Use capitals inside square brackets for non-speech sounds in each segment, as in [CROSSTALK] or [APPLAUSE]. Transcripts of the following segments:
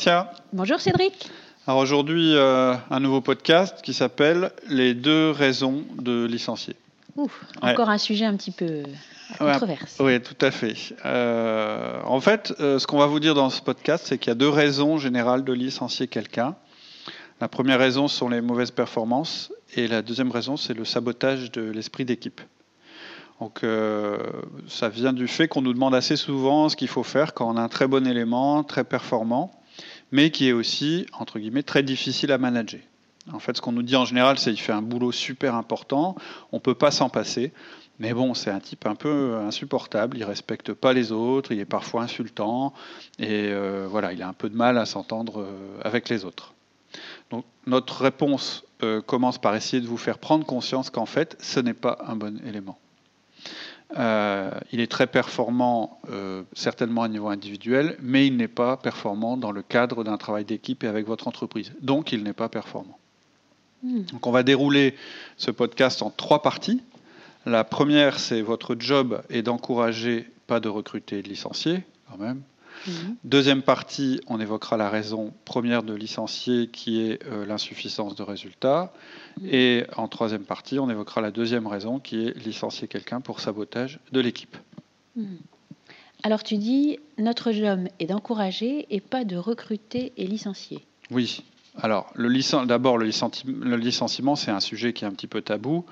Alexia. Bonjour Cédric. Alors aujourd'hui, euh, un nouveau podcast qui s'appelle Les deux raisons de licencier. Encore un sujet un petit peu controversé. oui, tout à fait. Euh, en fait, euh, ce qu'on va vous dire dans ce podcast, c'est qu'il y a deux raisons générales de licencier quelqu'un. La première raison sont les mauvaises performances et la deuxième raison, c'est le sabotage de l'esprit d'équipe. Donc ça vient du fait qu'on nous demande assez souvent ce qu'il faut faire quand on a un très bon élément, très performant mais qui est aussi, entre guillemets, très difficile à manager. En fait, ce qu'on nous dit en général, c'est qu'il fait un boulot super important, on ne peut pas s'en passer. Mais bon, c'est un type un peu insupportable, il respecte pas les autres, il est parfois insultant, et euh, voilà, il a un peu de mal à s'entendre euh, avec les autres. Donc notre réponse euh, commence par essayer de vous faire prendre conscience qu'en fait, ce n'est pas un bon élément. Euh, il est très performant, euh, certainement à niveau individuel, mais il n'est pas performant dans le cadre d'un travail d'équipe et avec votre entreprise. Donc, il n'est pas performant. Hmm. Donc, on va dérouler ce podcast en trois parties. La première, c'est votre job est d'encourager, pas de recruter et de licencier, quand même. Mhm. Deuxième partie, on évoquera la raison première de licencier qui est euh, l'insuffisance de résultats. Et en troisième partie, on évoquera la deuxième raison qui est licencier quelqu'un pour sabotage de l'équipe. Mhm. Alors tu dis, notre job est d'encourager et pas de recruter et licencier. Oui, alors, d'abord, le, licenciement, c'est un sujet qui est un petit peu tabou.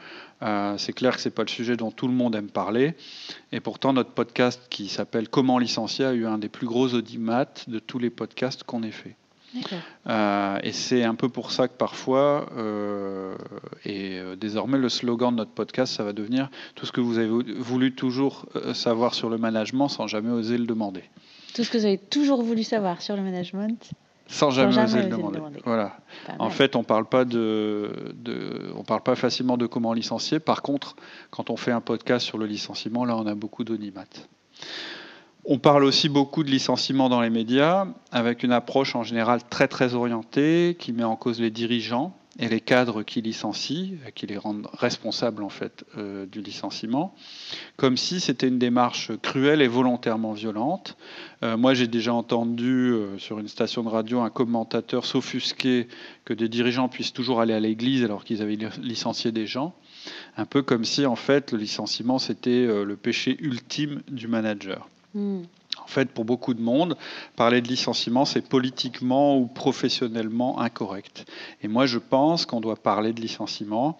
Euh, c'est clair que ce n'est pas le sujet dont tout le monde aime parler. Et pourtant, notre podcast qui s'appelle Comment licencier a eu un des plus gros audimats de tous les podcasts qu'on ait fait. Euh, et c'est un peu pour ça que parfois, euh, et désormais le slogan de notre podcast, ça va devenir tout ce que vous avez voulu toujours savoir sur le management sans jamais oser le demander. Tout ce que vous avez toujours voulu savoir sur le management sans jamais, oser le demander. Voilà. En fait, on parle pas de, on parle pas facilement de comment licencier. Par contre, quand on fait un podcast sur le licenciement, là, on a beaucoup d'onimates. On parle aussi beaucoup de licenciement dans les médias, avec une approche en général très très orientée, qui met en cause les dirigeants et les cadres qui licencient, qui les rendent responsables en fait euh, du licenciement, comme si c'était une démarche cruelle et volontairement violente. Euh, moi, j'ai déjà entendu euh, sur une station de radio un commentateur s'offusquer que des dirigeants puissent toujours aller à l'église alors qu'ils avaient licencié des gens, un peu comme si en fait le licenciement c'était le péché ultime du manager. Hmm. En fait, pour beaucoup de monde, parler de licenciement, c'est politiquement ou professionnellement incorrect. Et moi, je pense qu'on doit parler de licenciement.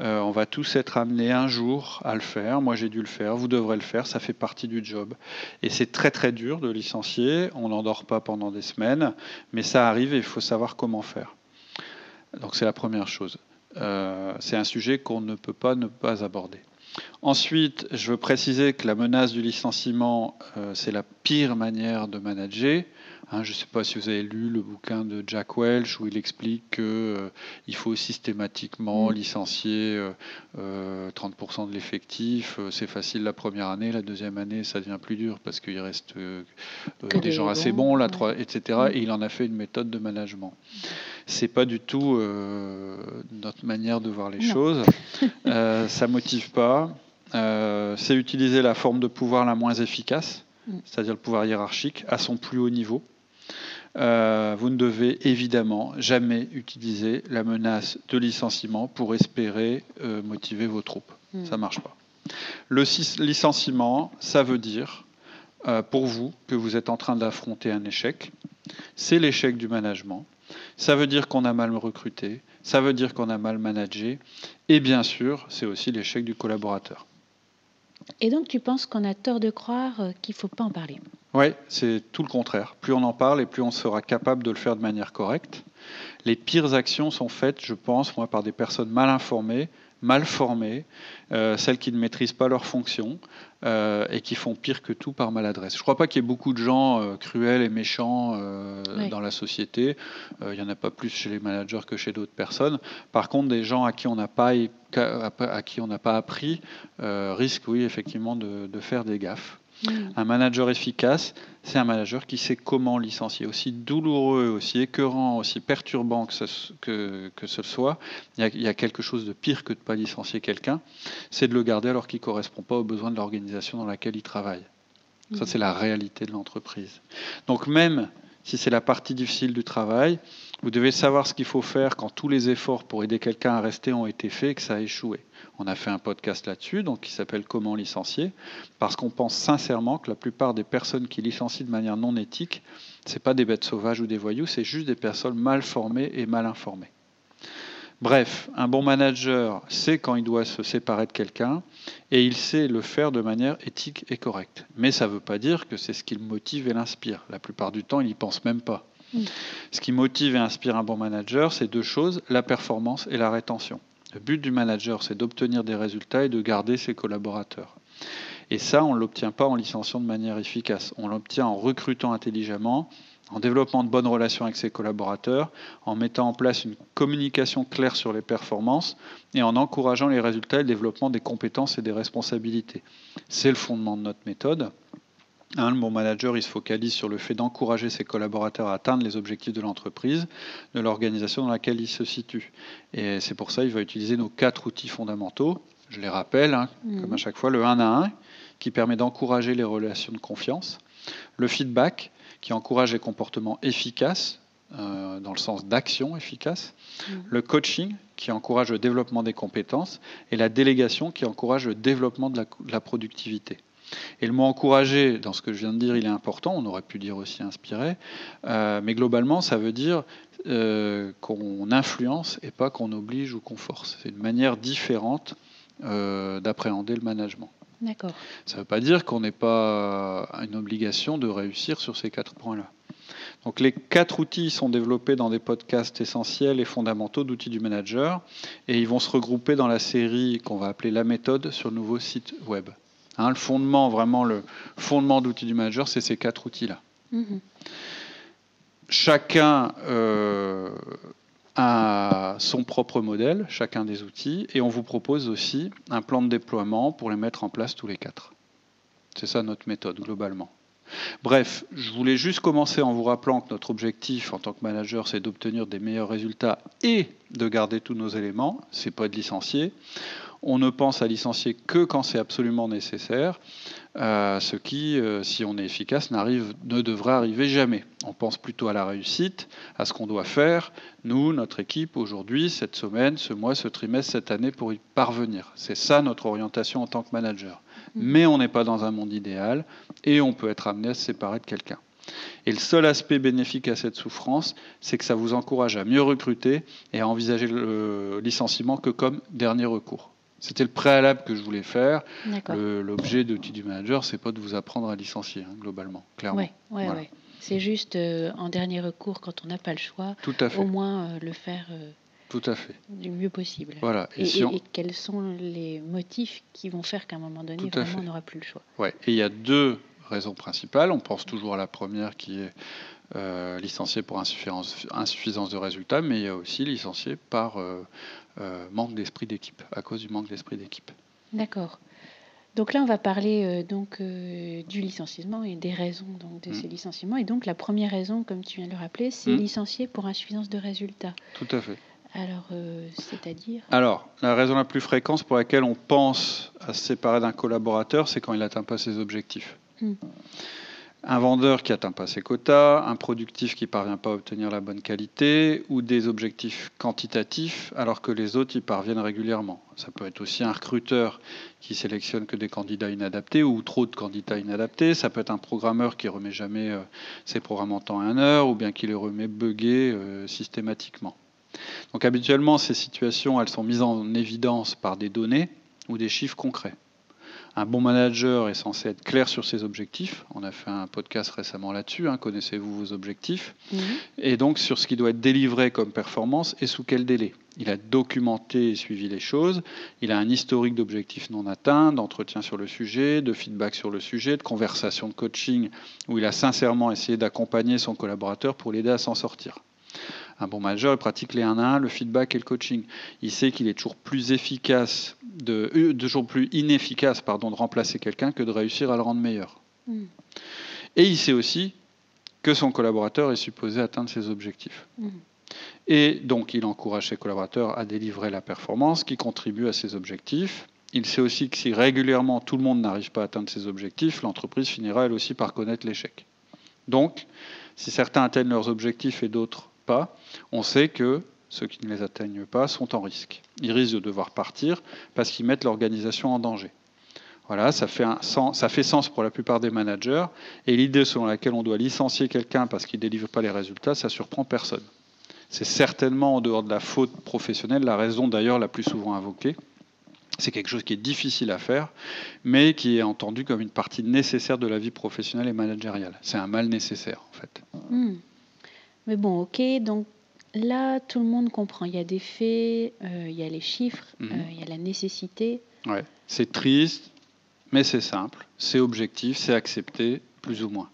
Euh, on va tous être amenés un jour à le faire. Moi, j'ai dû le faire. Vous devrez le faire. Ça fait partie du job. Et c'est très, très dur de licencier. On n'en dort pas pendant des semaines. Mais ça arrive et il faut savoir comment faire. Donc, c'est la première chose. Euh, c'est un sujet qu'on ne peut pas ne pas aborder. Ensuite, je veux préciser que la menace du licenciement, euh, c'est la pire manière de manager. Hein, je ne sais pas si vous avez lu le bouquin de Jack Welch où il explique qu'il euh, faut systématiquement mm. licencier 30% euh, de l'effectif. c'est facile la première année, la deuxième année, ça devient plus dur parce qu'il reste des gens assez bons, là, etc. Mm. Et il en a fait une méthode de management c'est pas du tout euh, notre manière de voir les choses. [LAUGHS] Euh, ça motive pas. Euh, c'est utiliser la forme de pouvoir la moins efficace, mm. c'est-à-dire le pouvoir hiérarchique, à son plus haut niveau. vous ne devez évidemment jamais utiliser la menace de licenciement pour espérer motiver vos troupes. Ça mm. Ça marche pas. Le licenciement, ça veut dire pour vous que vous êtes en train d'affronter un échec. C'est l'échec du management. Ça veut dire qu'on a mal recruté, ça veut dire qu'on a mal managé, et bien sûr, c'est aussi l'échec du collaborateur. Et donc tu penses qu'on a tort de croire euh, qu'il ne faut pas en parler? Oui, c'est tout le contraire. Plus on en parle et plus on sera capable de le faire de manière correcte. Les pires actions sont faites, je pense, moi, par des personnes mal informées, mal formées, euh, celles qui ne maîtrisent pas leurs fonctions euh, et qui font pire que tout par maladresse. Je ne crois pas qu'il y ait beaucoup de gens euh, cruels et méchants dans la société. Il n'y en a pas plus chez les managers que chez d'autres personnes. Par contre, des gens à qui on n'a pas, à qui on n'a pas appris risquent, oui, effectivement, de faire des gaffes. Un manager efficace, c'est un manager qui sait comment licencier. Aussi douloureux, aussi écœurant, aussi perturbant que ce, que, ce soit, il y, a, quelque chose de pire que de ne pas licencier quelqu'un, c'est de le garder alors qu'il ne correspond pas aux besoins de l'organisation dans laquelle il travaille. Ça, c'est la réalité de l'entreprise. Donc même si c'est la partie difficile du travail, vous devez savoir ce qu'il faut faire quand tous les efforts pour aider quelqu'un à rester ont été faits et que ça a échoué. On a fait un podcast là-dessus, donc qui s'appelle Comment licencier, parce qu'on pense sincèrement que la plupart des personnes qui licencient de manière non éthique, c'est pas des bêtes sauvages ou des voyous, c'est juste des personnes mal formées et mal informées. Bref, un bon manager sait quand il doit se séparer de quelqu'un et il sait le faire de manière éthique et correcte. Mais ça ne veut pas dire que c'est ce qui le motive et l'inspire. La plupart du temps, il n'y pense même pas. Mm. Ce qui motive et inspire un bon manager, c'est deux choses, la performance et la rétention. Le but du manager, c'est d'obtenir des résultats et de garder ses collaborateurs. Et ça, on ne l'obtient pas en licenciant de manière efficace. On l'obtient en recrutant intelligemment, en développant de bonnes relations avec ses collaborateurs, en mettant en place une communication claire sur les performances et en encourageant les résultats et le développement des compétences et des responsabilités. C'est le fondement de notre méthode. Un, le bon manager, il se focalise sur le fait d'encourager ses collaborateurs à atteindre les objectifs de l'entreprise, de l'organisation dans laquelle il se situe. Et c'est pour ça qu'il va utiliser nos quatre outils fondamentaux. Je les rappelle, hein, mhm. comme à chaque fois, le 1 à 1, qui permet d'encourager les relations de confiance. Le feedback, qui encourage les comportements efficaces, euh, dans le sens d'action efficace. Mhm. Le coaching, qui encourage le développement des compétences. Et la délégation, qui encourage le développement de la productivité. Et le mot encourager, dans ce que je viens de dire, il est important, on aurait pu dire aussi inspirer, euh, mais globalement, ça veut dire euh, qu'on influence et pas qu'on oblige ou qu'on force. C'est une manière différente euh, d'appréhender le management. D'accord. Ça ne veut pas dire qu'on n'est pas une obligation de réussir sur ces quatre points-là. Donc les quatre outils sont développés dans des podcasts essentiels et fondamentaux d'outils du manager et ils vont se regrouper dans la série qu'on va appeler la méthode sur le nouveau site web. Hein, le fondement, vraiment le fondement d'outils du manager, c'est ces quatre outils-là. Mhm. Chacun euh, a son propre modèle, chacun des outils, et on vous propose aussi un plan de déploiement pour les mettre en place tous les quatre. C'est ça notre méthode globalement. Bref, je voulais juste commencer en vous rappelant que notre objectif en tant que manager, c'est d'obtenir des meilleurs résultats et de garder tous nos éléments. C'est pas de licencier. On ne pense à licencier que quand c'est absolument nécessaire, euh, ce qui, euh, si on est efficace, n'arrive, ne devrait arriver jamais. On pense plutôt à la réussite, à ce qu'on doit faire, nous, notre équipe, aujourd'hui, cette semaine, ce mois, ce trimestre, cette année, pour y parvenir. C'est ça notre orientation en tant que manager. Mais on n'est pas dans un monde idéal et on peut être amené à se séparer de quelqu'un. Et le seul aspect bénéfique à cette souffrance, c'est que ça vous encourage à mieux recruter et à envisager le licenciement que comme dernier recours. C'était le préalable que je voulais faire. L'objet d'outil du manager, c'est pas de vous apprendre à licencier, hein, globalement, clairement. Oui, ouais, C'est juste euh, en dernier recours, quand on n'a pas le choix, au moins euh, le faire euh, Tout à fait. du mieux possible. Voilà. Et, et, quels sont les motifs qui vont faire qu'à un moment donné, vraiment, on n'aura plus le choix? Ouais. Et il y a deux raisons principales. On pense toujours à la première qui est licencié pour insuffisance, insuffisance, de résultats, mais il y a aussi licencié par euh, manque d'esprit d'équipe, à cause du manque d'esprit d'équipe. D'accord. Donc là, on va parler euh, donc euh, du licenciement et des raisons donc, de mm. ces licenciements. Et donc la première raison, comme tu viens de le rappeler, c'est mm. licencier pour insuffisance de résultats. Tout à fait. Alors, c'est-à-dire Alors, la raison la plus fréquente pour laquelle on pense à se séparer d'un collaborateur, c'est quand il n'atteint pas ses objectifs. Mm un vendeur qui n'atteint pas ses quotas, un productif qui ne parvient pas à obtenir la bonne qualité, ou des objectifs quantitatifs alors que les autres y parviennent régulièrement. Ça peut être aussi un recruteur qui sélectionne que des candidats inadaptés ou trop de candidats inadaptés. Ça peut être un programmeur qui remet jamais euh, ses programmes en temps et en heure, ou bien qui les remet buggés euh, systématiquement. Donc habituellement, ces situations, elles sont mises en évidence par des données ou des chiffres concrets. Un bon manager est censé être clair sur ses objectifs. On a fait un podcast récemment là-dessus. Hein. Connaissez-vous vos objectifs? Mhm. Et donc sur ce qui doit être délivré comme performance et sous quel délai. Il a documenté et suivi les choses. Il a un historique d'objectifs non atteints, d'entretien sur le sujet, de feedback sur le sujet, de conversation de coaching où il a sincèrement essayé d'accompagner son collaborateur pour l'aider à s'en sortir. Un bon manager, il pratique les 1 à 1, le feedback et le coaching. Il sait qu'il est toujours plus efficace, de, euh, toujours plus inefficace pardon, de remplacer quelqu'un que de réussir à le rendre meilleur. Hmm. Et il sait aussi que son collaborateur est supposé atteindre ses objectifs. Hmm. Et donc, il encourage ses collaborateurs à délivrer la performance qui contribue à ses objectifs. Il sait aussi que si régulièrement tout le monde n'arrive pas à atteindre ses objectifs, l'entreprise finira elle aussi par connaître l'échec. Donc, si certains atteignent leurs objectifs et d'autres on sait que ceux qui ne les atteignent pas sont en risque. Ils risquent de devoir partir parce qu'ils mettent l'organisation en danger. Voilà, ça fait, sens, ça fait sens pour la plupart des managers. Et l'idée selon laquelle on doit licencier quelqu'un parce qu'il ne délivre pas les résultats, ça surprend personne. C'est certainement en dehors de la faute professionnelle, la raison d'ailleurs la plus souvent invoquée. C'est quelque chose qui est difficile à faire, mais qui est entendu comme une partie nécessaire de la vie professionnelle et managériale. C'est un mal nécessaire, en fait. Hmm. Mais bon, ok, donc là, tout le monde comprend. Il y a des faits, euh, il y a les chiffres, mhm. euh, il y a la nécessité. Ouais, c'est triste, mais c'est simple, c'est objectif, c'est accepté, plus ou moins.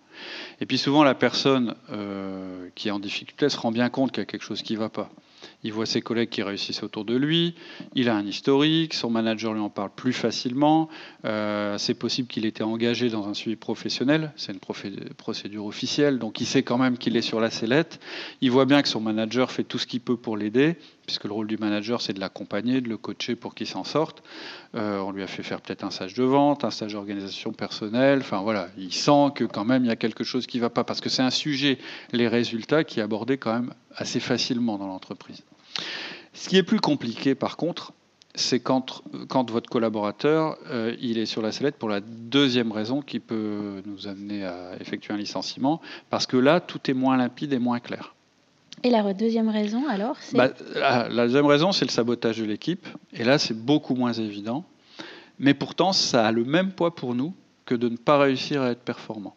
Et puis souvent, la personne euh, qui est en difficulté se rend bien compte qu'il y a quelque chose qui ne va pas. Il voit ses collègues qui réussissent autour de lui, il a un historique, son manager lui en parle plus facilement, euh, c'est possible qu'il était engagé dans un suivi professionnel, c'est une procédure officielle, donc il sait quand même qu'il est sur la sellette, il voit bien que son manager fait tout ce qu'il peut pour l'aider, puisque le rôle du manager c'est de l'accompagner, de le coacher pour qu'il s'en sorte. Euh, on lui a fait faire peut-être un stage de vente, un stage d'organisation personnelle, enfin voilà, il sent que quand même il y a quelque chose qui ne va pas, parce que c'est un sujet, les résultats, qui est abordé quand même assez facilement dans l'entreprise. Ce qui est plus compliqué, par contre, c'est quand, quand, votre collaborateur euh, il est sur la sellette pour la deuxième raison qui peut nous amener à effectuer un licenciement, parce que là, tout est moins limpide et moins clair. Et la deuxième raison, alors bah, la, la, deuxième raison, c'est le sabotage de l'équipe. Et là, c'est beaucoup moins évident. Mais pourtant, ça a le même poids pour nous que de ne pas réussir à être performant.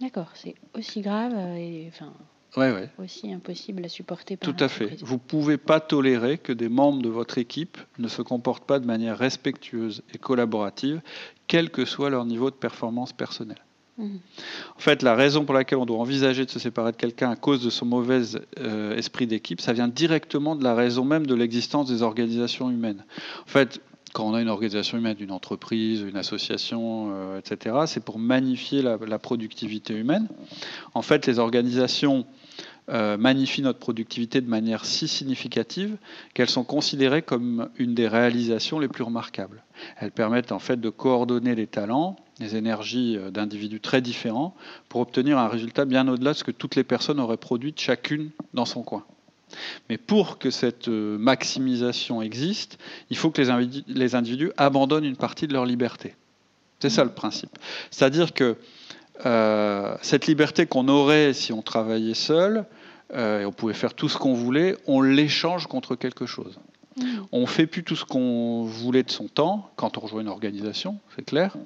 D'accord, c'est aussi grave. Euh, et, enfin, ouais, aussi impossible à supporter. Tout à fait. Vous ne pouvez pas tolérer que des membres de votre équipe ne se comportent pas de manière respectueuse et collaborative, quel que soit leur niveau de performance personnelle. Mhm. En fait, la raison pour laquelle on doit envisager de se séparer de quelqu'un à cause de son mauvais euh, esprit d'équipe, ça vient directement de la raison même de l'existence des organisations humaines. En fait, quand on a une organisation humaine, une entreprise, une association, euh, etc., c'est pour magnifier la, la, productivité humaine. En fait, les organisations euh, magnifient notre productivité de manière si significative qu'elles sont considérées comme une des réalisations les plus remarquables. Elles permettent en fait de coordonner les talents, les énergies euh, d'individus très différents pour obtenir un résultat bien au-delà de ce que toutes les personnes auraient produit chacune dans son coin. Mais pour que cette euh, maximisation existe, il faut que les individus, les individus abandonnent une partie de leur liberté. C'est ça le principe. C'est-à-dire que euh, cette liberté qu'on aurait si on travaillait seul, euh, et on pouvait faire tout ce qu'on voulait, on l'échange contre quelque chose. Mm. On ne fait plus tout ce qu'on voulait de son temps quand on rejoint une organisation, c'est clair.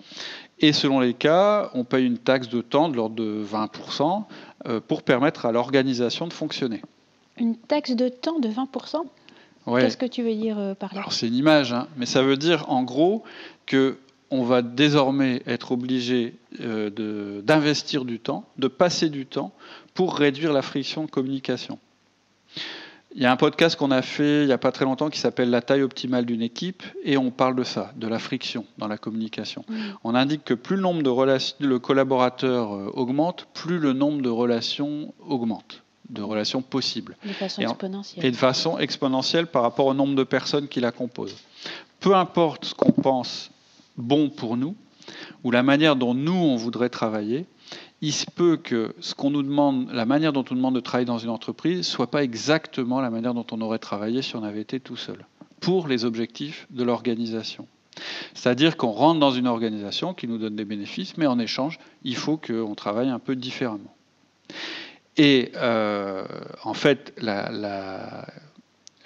Et selon les cas, on paye une taxe de temps de l'ordre de 20% euh, pour permettre à l'organisation de fonctionner. Une taxe de temps de 20% Qu'est-ce que tu veux dire par là? Alors c'est une image, hein, mais ça veut dire en gros que on va désormais être obligé euh, d'investir du temps, de passer du temps pour réduire la friction de communication. Il y a un podcast qu'on a fait il n'y a pas très longtemps qui s'appelle La taille optimale d'une équipe et on parle de ça, de la friction dans la communication. Mm. On indique que plus le nombre de, collaborateurs euh, augmente, plus le nombre de relations augmente, de relations possibles. De façon exponentielle. Et de façon exponentielle par rapport au nombre de personnes qui la composent. Peu importe ce qu'on pense bon pour nous, ou la manière dont nous, on voudrait travailler, il se peut que ce qu'on nous demande, la manière dont on nous demande de travailler dans une entreprise, soit pas exactement la manière dont on aurait travaillé si on avait été tout seul, pour les objectifs de l'organisation. C'est-à-dire qu'on rentre dans une organisation qui nous donne des bénéfices, mais en échange, il faut qu'on travaille un peu différemment. Et euh, en fait, la,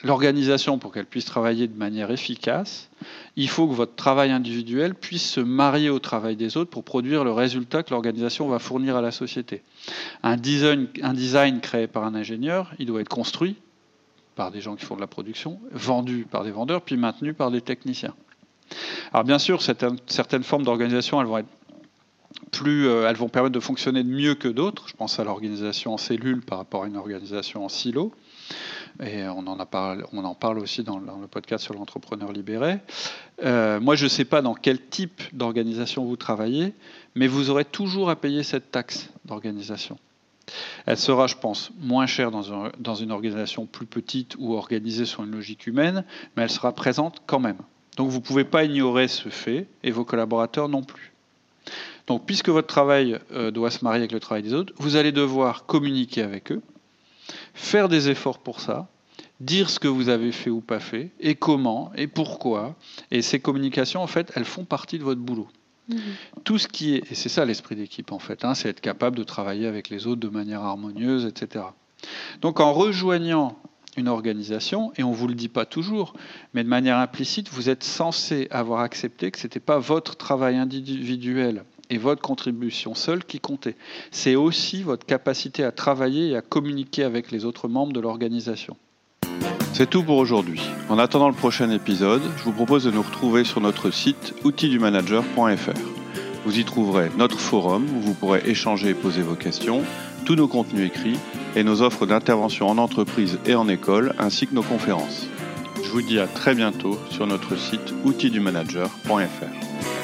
l'organisation, pour qu'elle puisse travailler de manière efficace, il faut que votre travail individuel puisse se marier au travail des autres pour produire le résultat que l'organisation va fournir à la société. Un design, créé par un ingénieur, il doit être construit par des gens qui font de la production, vendu par des vendeurs, puis maintenu par des techniciens. Alors bien sûr, certaines formes d'organisation, elles vont être plus, euh, elles vont permettre de fonctionner mieux que d'autres. Je pense à l'organisation en cellule par rapport à une organisation en silo. Et on en, parle aussi dans, le podcast sur l'entrepreneur libéré. Euh, moi, je ne sais pas dans quel type d'organisation vous travaillez, mais vous aurez toujours à payer cette taxe d'organisation. Elle sera, je pense, moins chère dans, dans, une organisation plus petite ou organisée sur une logique humaine, mais elle sera présente quand même. Donc vous ne pouvez pas ignorer ce fait, et vos collaborateurs non plus. Donc puisque votre travail euh, doit se marier avec le travail des autres, vous allez devoir communiquer avec eux, faire des efforts pour ça, dire ce que vous avez fait ou pas fait, et comment, et pourquoi. Et ces communications, en fait, elles font partie de votre boulot. Mhm. Tout ce qui est, et c'est ça l'esprit d'équipe en fait, hein, c'est être capable de travailler avec les autres de manière harmonieuse, etc. Donc en rejoignant une organisation, et on ne vous le dit pas toujours, mais de manière implicite, vous êtes censé avoir accepté que ce n'était pas votre travail individuel et votre contribution seule qui comptait. C'est aussi votre capacité à travailler et à communiquer avec les autres membres de l'organisation. C'est tout pour aujourd'hui. En attendant le prochain épisode, je vous propose de nous retrouver sur notre site outildumanager.fr. Vous y trouverez notre forum où vous pourrez échanger et poser vos questions, tous nos contenus écrits et nos offres d'intervention en entreprise et en école, ainsi que nos conférences. Je vous dis à très bientôt sur notre site outildumanager.fr.